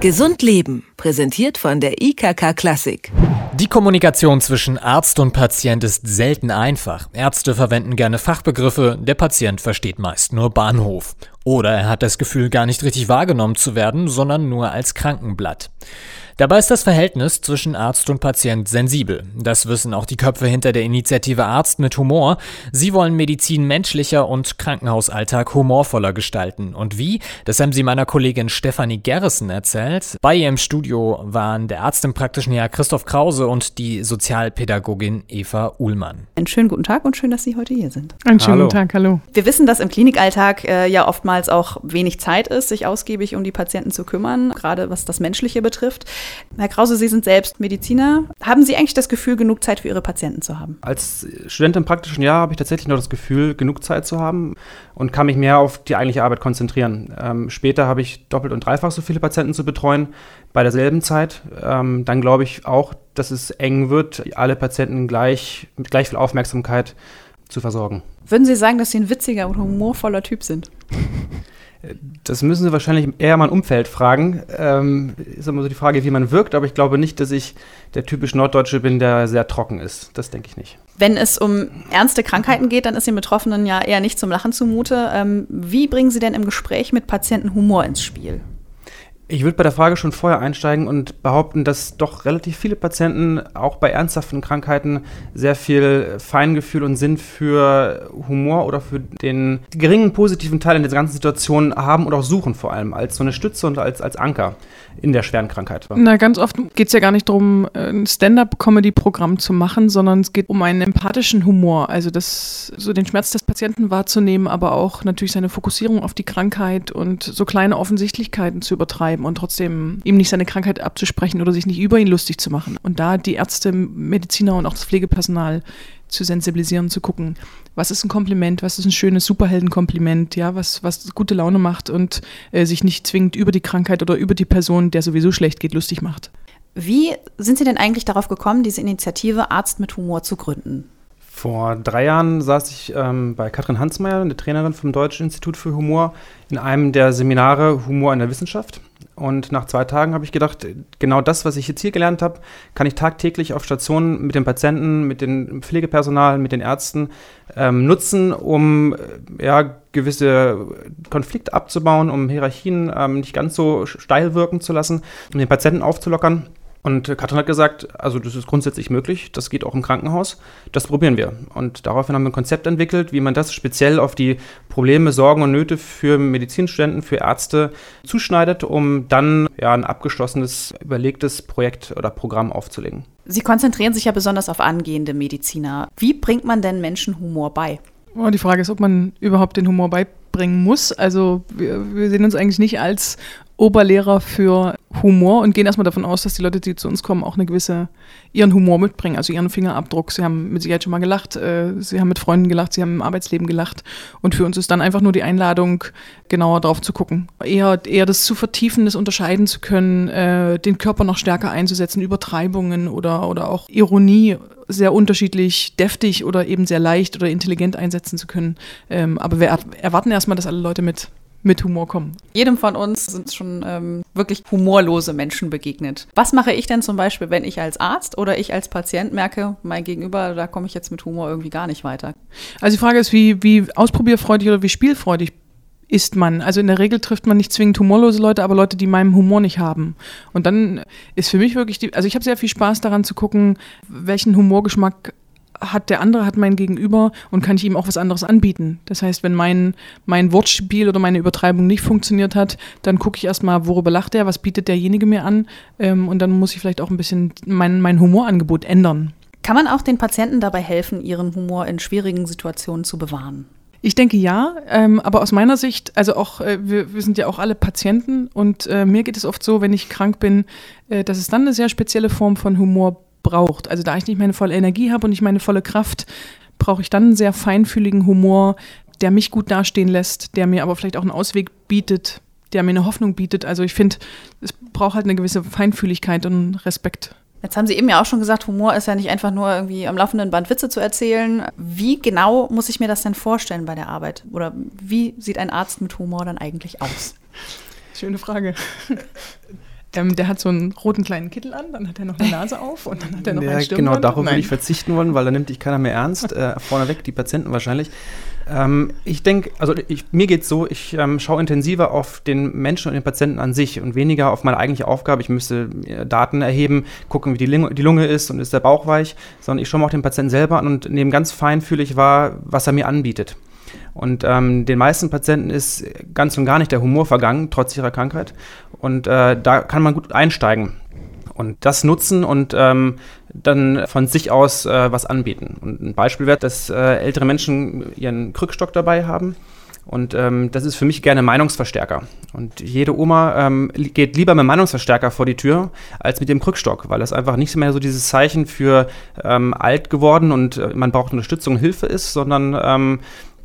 Gesund Leben, präsentiert von der IKK Klassik. Die Kommunikation zwischen Arzt und Patient ist selten einfach. Ärzte verwenden gerne Fachbegriffe, der Patient versteht meist nur Bahnhof. Oder er hat das Gefühl, gar nicht richtig wahrgenommen zu werden, sondern nur als Krankenblatt. Dabei ist das Verhältnis zwischen Arzt und Patient sensibel. Das wissen auch die Köpfe hinter der Initiative Arzt mit Humor. Sie wollen Medizin menschlicher und Krankenhausalltag humorvoller gestalten. Und wie? Das haben sie meiner Kollegin Stefanie Gerrissen erzählt. Bei ihr im Studio waren der Arzt im praktischen Jahr Christoph Krause und die Sozialpädagogin Eva Uhlmann. Einen schönen guten Tag und schön, dass Sie heute hier sind. Einen schönen guten Tag, hallo. Wir wissen, dass im Klinikalltag äh, ja oftmals auch wenig Zeit ist, sich ausgiebig um die Patienten zu kümmern, gerade was das Menschliche betrifft. Herr Krause, Sie sind selbst Mediziner. Haben Sie eigentlich das Gefühl, genug Zeit für Ihre Patienten zu haben? Als Student im praktischen Jahr habe ich tatsächlich noch das Gefühl, genug Zeit zu haben und kann mich mehr auf die eigentliche Arbeit konzentrieren. Ähm, später habe ich doppelt und dreifach so viele Patienten zu betreuen bei derselben Zeit. Ähm, dann glaube ich auch, dass es eng wird, alle Patienten gleich mit gleich viel Aufmerksamkeit zu versorgen. Würden Sie sagen, dass Sie ein witziger und humorvoller Typ sind? Das müssen Sie wahrscheinlich eher mein Umfeld fragen. Ähm, ist immer so die Frage, wie man wirkt, aber ich glaube nicht, dass ich der typisch Norddeutsche bin, der sehr trocken ist. Das denke ich nicht. Wenn es um ernste Krankheiten geht, dann ist den Betroffenen ja eher nicht zum Lachen zumute. Ähm, wie bringen Sie denn im Gespräch mit Patienten Humor ins Spiel? Ich würde bei der Frage schon vorher einsteigen und behaupten, dass doch relativ viele Patienten auch bei ernsthaften Krankheiten sehr viel Feingefühl und Sinn für Humor oder für den geringen positiven Teil in der ganzen Situation haben und auch suchen vor allem als so eine Stütze und als, als Anker in der schweren Krankheit. Na, ganz oft geht es ja gar nicht darum, ein Stand-up-Comedy-Programm zu machen, sondern es geht um einen empathischen Humor, also das, so den Schmerz des Patienten wahrzunehmen, aber auch natürlich seine Fokussierung auf die Krankheit und so kleine Offensichtlichkeiten zu übertreiben und trotzdem ihm nicht seine Krankheit abzusprechen oder sich nicht über ihn lustig zu machen. Und da die Ärzte, Mediziner und auch das Pflegepersonal zu sensibilisieren, zu gucken, was ist ein Kompliment, was ist ein schönes Superheldenkompliment, ja, was, was gute Laune macht und äh, sich nicht zwingend über die Krankheit oder über die Person, der sowieso schlecht geht, lustig macht. Wie sind Sie denn eigentlich darauf gekommen, diese Initiative Arzt mit Humor zu gründen? Vor drei Jahren saß ich ähm, bei Katrin Hansmeier, eine Trainerin vom Deutschen Institut für Humor, in einem der Seminare Humor in der Wissenschaft. Und nach zwei Tagen habe ich gedacht, genau das, was ich jetzt hier gelernt habe, kann ich tagtäglich auf Stationen mit den Patienten, mit dem Pflegepersonal, mit den Ärzten ähm, nutzen, um äh, ja, gewisse Konflikte abzubauen, um Hierarchien ähm, nicht ganz so steil wirken zu lassen, um den Patienten aufzulockern. Und Katrin hat gesagt, also das ist grundsätzlich möglich, das geht auch im Krankenhaus, das probieren wir. Und daraufhin haben wir ein Konzept entwickelt, wie man das speziell auf die Probleme, Sorgen und Nöte für Medizinstudenten, für Ärzte zuschneidet, um dann ja, ein abgeschlossenes, überlegtes Projekt oder Programm aufzulegen. Sie konzentrieren sich ja besonders auf angehende Mediziner. Wie bringt man denn Menschen Humor bei? Oh, die Frage ist, ob man überhaupt den Humor beibringen muss. Also wir, wir sehen uns eigentlich nicht als Oberlehrer für Humor und gehen erstmal davon aus, dass die Leute, die zu uns kommen, auch eine gewisse, ihren Humor mitbringen, also ihren Fingerabdruck. Sie haben mit Sicherheit schon mal gelacht, äh, sie haben mit Freunden gelacht, sie haben im Arbeitsleben gelacht. Und für uns ist dann einfach nur die Einladung, genauer drauf zu gucken. Eher, eher das zu vertiefen, das unterscheiden zu können, äh, den Körper noch stärker einzusetzen, Übertreibungen oder, oder auch Ironie sehr unterschiedlich deftig oder eben sehr leicht oder intelligent einsetzen zu können. Ähm, aber wir erwarten erstmal, dass alle Leute mit mit Humor kommen. Jedem von uns sind schon ähm, wirklich humorlose Menschen begegnet. Was mache ich denn zum Beispiel, wenn ich als Arzt oder ich als Patient merke, mein Gegenüber, da komme ich jetzt mit Humor irgendwie gar nicht weiter? Also die Frage ist, wie, wie ausprobierfreudig oder wie spielfreudig ist man. Also in der Regel trifft man nicht zwingend humorlose Leute, aber Leute, die meinen Humor nicht haben. Und dann ist für mich wirklich die, also ich habe sehr viel Spaß daran zu gucken, welchen Humorgeschmack hat der andere, hat mein Gegenüber und kann ich ihm auch was anderes anbieten. Das heißt, wenn mein, mein Wortspiel oder meine Übertreibung nicht funktioniert hat, dann gucke ich erstmal, worüber lacht er, was bietet derjenige mir an ähm, und dann muss ich vielleicht auch ein bisschen mein, mein Humorangebot ändern. Kann man auch den Patienten dabei helfen, ihren Humor in schwierigen Situationen zu bewahren? Ich denke ja, ähm, aber aus meiner Sicht, also auch, äh, wir, wir, sind ja auch alle Patienten und äh, mir geht es oft so, wenn ich krank bin, äh, dass es dann eine sehr spezielle Form von Humor braucht. Also da ich nicht meine volle Energie habe und nicht meine volle Kraft, brauche ich dann einen sehr feinfühligen Humor, der mich gut dastehen lässt, der mir aber vielleicht auch einen Ausweg bietet, der mir eine Hoffnung bietet. Also ich finde, es braucht halt eine gewisse Feinfühligkeit und Respekt. Jetzt haben Sie eben ja auch schon gesagt, Humor ist ja nicht einfach nur irgendwie am laufenden Band Witze zu erzählen. Wie genau muss ich mir das denn vorstellen bei der Arbeit? Oder wie sieht ein Arzt mit Humor dann eigentlich aus? Schöne Frage. Ähm, der hat so einen roten kleinen Kittel an, dann hat er noch eine Nase auf und dann hat er noch ja, einen Stirnband. Genau, darauf würde ich verzichten wollen, weil da nimmt dich keiner mehr ernst. Äh, vorneweg die Patienten wahrscheinlich. Ähm, ich denke, also ich, mir geht es so, ich ähm, schaue intensiver auf den Menschen und den Patienten an sich und weniger auf meine eigentliche Aufgabe. Ich müsste äh, Daten erheben, gucken, wie die, Ling die Lunge ist und ist der Bauch weich, sondern ich schaue mir auch den Patienten selber an und nehme ganz feinfühlig wahr, was er mir anbietet. Und ähm, den meisten Patienten ist ganz und gar nicht der Humor vergangen, trotz ihrer Krankheit. Und äh, da kann man gut einsteigen und das nutzen und ähm, dann von sich aus äh, was anbieten. Und ein Beispiel wäre, dass äh, ältere Menschen ihren Krückstock dabei haben. Und ähm, das ist für mich gerne Meinungsverstärker. Und jede Oma ähm, geht lieber mit Meinungsverstärker vor die Tür als mit dem Krückstock, weil das einfach nicht mehr so dieses Zeichen für ähm, alt geworden und äh, man braucht Unterstützung Hilfe ist, sondern ähm,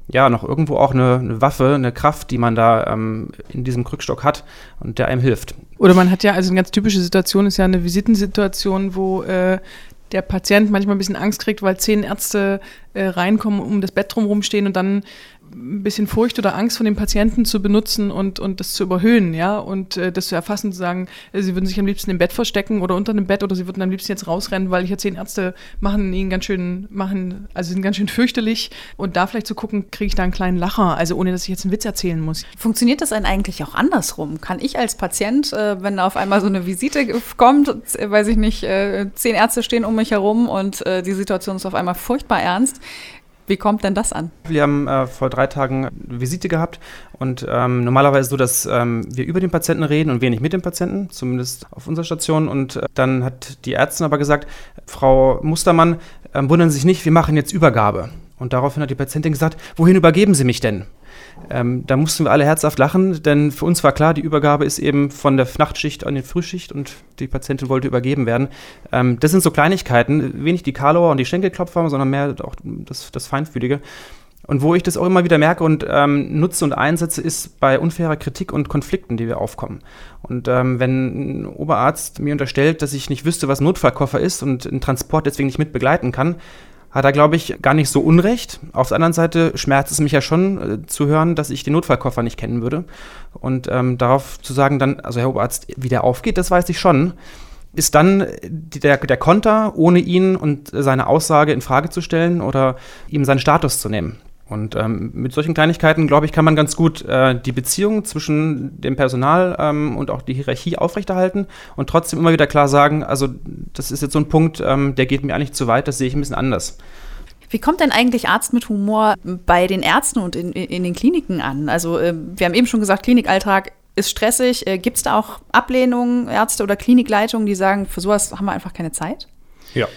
ja, noch irgendwo auch eine, eine, Waffe, eine Kraft, die man da ähm, in diesem Krückstock hat und der einem hilft. Oder man hat ja, also eine ganz typische Situation ist ja eine Visitensituation, wo äh, der Patient manchmal ein bisschen Angst kriegt, weil zehn Ärzte äh, reinkommen, um das Bett drumherum stehen und dann ein bisschen Furcht oder Angst von dem Patienten zu benutzen und, und das zu überhöhen, ja, und äh, das zu erfassen, zu sagen, äh, sie würden sich am liebsten im Bett verstecken oder unter dem Bett oder sie würden am liebsten jetzt rausrennen, weil hier zehn Ärzte machen ihn ganz schön, machen, also sind ganz schön fürchterlich und da vielleicht zu gucken, kriege ich da einen kleinen Lacher, also ohne, dass ich jetzt einen Witz erzählen muss. Funktioniert das denn eigentlich auch andersrum? Kann ich als Patient, äh, wenn auf einmal so eine Visite kommt, äh, weiß ich nicht, äh, zehn Ärzte stehen um mich herum und äh, die Situation ist auf einmal furchtbar ernst, wie kommt denn das an? Wir haben äh, vor drei Tagen eine Visite gehabt und ähm, normalerweise so, dass ähm, wir über den Patienten reden und wenig mit dem Patienten, zumindest auf unserer Station. Und äh, dann hat die Ärztin aber gesagt, Frau Mustermann, äh, wundern Sie sich nicht, wir machen jetzt Übergabe. Und daraufhin hat die Patientin gesagt, wohin übergeben Sie mich denn? Ähm, da mussten wir alle herzhaft lachen, denn für uns war klar, die Übergabe ist eben von der Nachtschicht an die Frühschicht und die Patientin wollte übergeben werden. Ähm, das sind so Kleinigkeiten, wenig die Karlauer und die Schenkelklopfer, sondern mehr auch das, das Feinfühlige. Und wo ich das auch immer wieder merke und ähm, nutze und einsetze, ist bei unfairer Kritik und Konflikten, die wir aufkommen. Und ähm, wenn ein Oberarzt mir unterstellt, dass ich nicht wüsste, was Notfallkoffer ist und einen Transport deswegen nicht mit begleiten kann, hat er, glaube ich, gar nicht so unrecht. Auf der anderen Seite schmerzt es mich ja schon äh, zu hören, dass ich den Notfallkoffer nicht kennen würde. Und ähm, darauf zu sagen dann, also Herr Oberarzt, wie der aufgeht, das weiß ich schon. Ist dann der, der Konter, ohne ihn und seine Aussage in Frage zu stellen oder ihm seinen Status zu nehmen. Und ähm, mit solchen Kleinigkeiten, glaube ich, kann man ganz gut äh, die Beziehung zwischen dem Personal ähm, und auch die Hierarchie aufrechterhalten und trotzdem immer wieder klar sagen, also das ist jetzt so ein Punkt, ähm, der geht mir eigentlich zu weit, das sehe ich ein bisschen anders. Wie kommt denn eigentlich Arzt mit Humor bei den Ärzten und in, in den Kliniken an? Also äh, wir haben eben schon gesagt, Klinikalltag ist stressig. Äh, Gibt es da auch Ablehnungen, Ärzte oder Klinikleitungen, die sagen, für sowas haben wir einfach keine Zeit? Ja.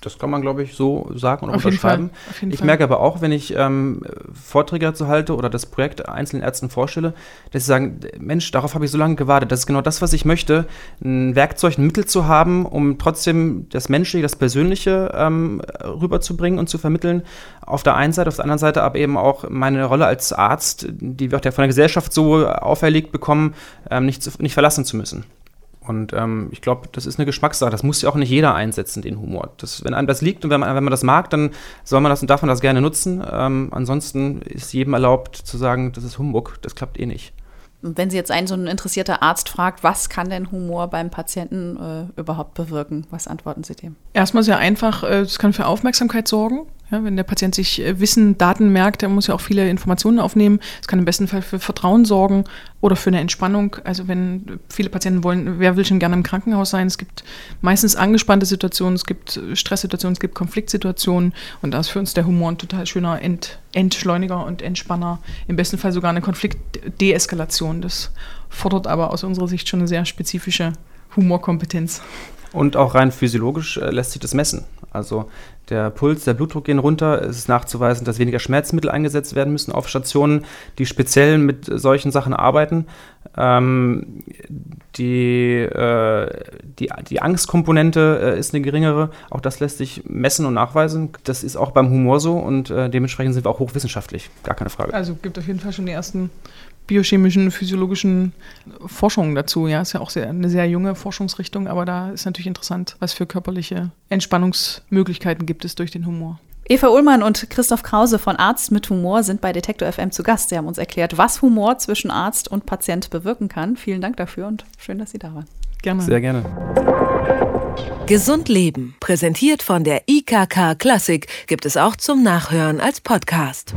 Das kann man, glaube ich, so sagen und Auf unterschreiben. Ich Fall. merke aber auch, wenn ich ähm, Vorträge dazu halte oder das Projekt einzelnen Ärzten vorstelle, dass sie sagen, Mensch, darauf habe ich so lange gewartet. Das ist genau das, was ich möchte, ein Werkzeug, ein Mittel zu haben, um trotzdem das Menschliche, das Persönliche ähm, rüberzubringen und zu vermitteln. Auf der einen Seite, auf der anderen Seite aber eben auch meine Rolle als Arzt, die wird ja von der Gesellschaft so auferlegt bekommen, ähm, nicht, zu, nicht verlassen zu müssen. Und ähm, ich glaube, das ist eine Geschmackssache. Das muss ja auch nicht jeder einsetzen, den Humor. Das, wenn einem das liegt und wenn man, wenn man das mag, dann soll man das und darf man das gerne nutzen. Ähm, ansonsten ist jedem erlaubt zu sagen, das ist Humbug, das klappt eh nicht. Und wenn Sie jetzt einen so ein interessierter Arzt fragt, was kann denn Humor beim Patienten äh, überhaupt bewirken? Was antworten Sie dem? Erstmal sehr einfach, äh, es kann für Aufmerksamkeit sorgen. Ja, wenn der Patient sich äh, Wissen, Daten merkt, der muss ja auch viele Informationen aufnehmen. Es kann im besten Fall für Vertrauen sorgen oder für eine Entspannung. Also wenn viele Patienten wollen, wer will schon gerne im Krankenhaus sein? Es gibt meistens angespannte Situationen, es gibt Stresssituationen, es gibt Konfliktsituationen und da ist für uns der Humor ein total schöner Ent, Entschleuniger und Entspanner. Im besten Fall sogar eine Konfliktdeeskalation. Das fordert aber aus unserer Sicht schon eine sehr spezifische Humorkompetenz. Und auch rein physiologisch äh, lässt sich das messen. Also der Puls, der Blutdruck gehen runter. Es ist nachzuweisen, dass weniger Schmerzmittel eingesetzt werden müssen auf Stationen, die speziell mit solchen Sachen arbeiten. Ähm, die, äh, die, die Angstkomponente äh, ist eine geringere. Auch das lässt sich messen und nachweisen. Das ist auch beim Humor so und äh, dementsprechend sind wir auch hochwissenschaftlich. Gar keine Frage. Also gibt auf jeden Fall schon die ersten biochemischen, physiologischen Forschungen dazu. Ja, ist ja auch sehr, eine sehr junge Forschungsrichtung, aber da ist natürlich interessant, was für körperliche Entspannungsmöglichkeiten gibt es durch den Humor. Eva Ullmann und Christoph Krause von Arzt mit Humor sind bei Detektor FM zu Gast. Sie haben uns erklärt, was Humor zwischen Arzt und Patient bewirken kann. Vielen Dank dafür und schön, dass Sie da waren. Gerne. Sehr gerne. Gesund Leben, präsentiert von der IKK Klassik, gibt es auch zum Nachhören als Podcast.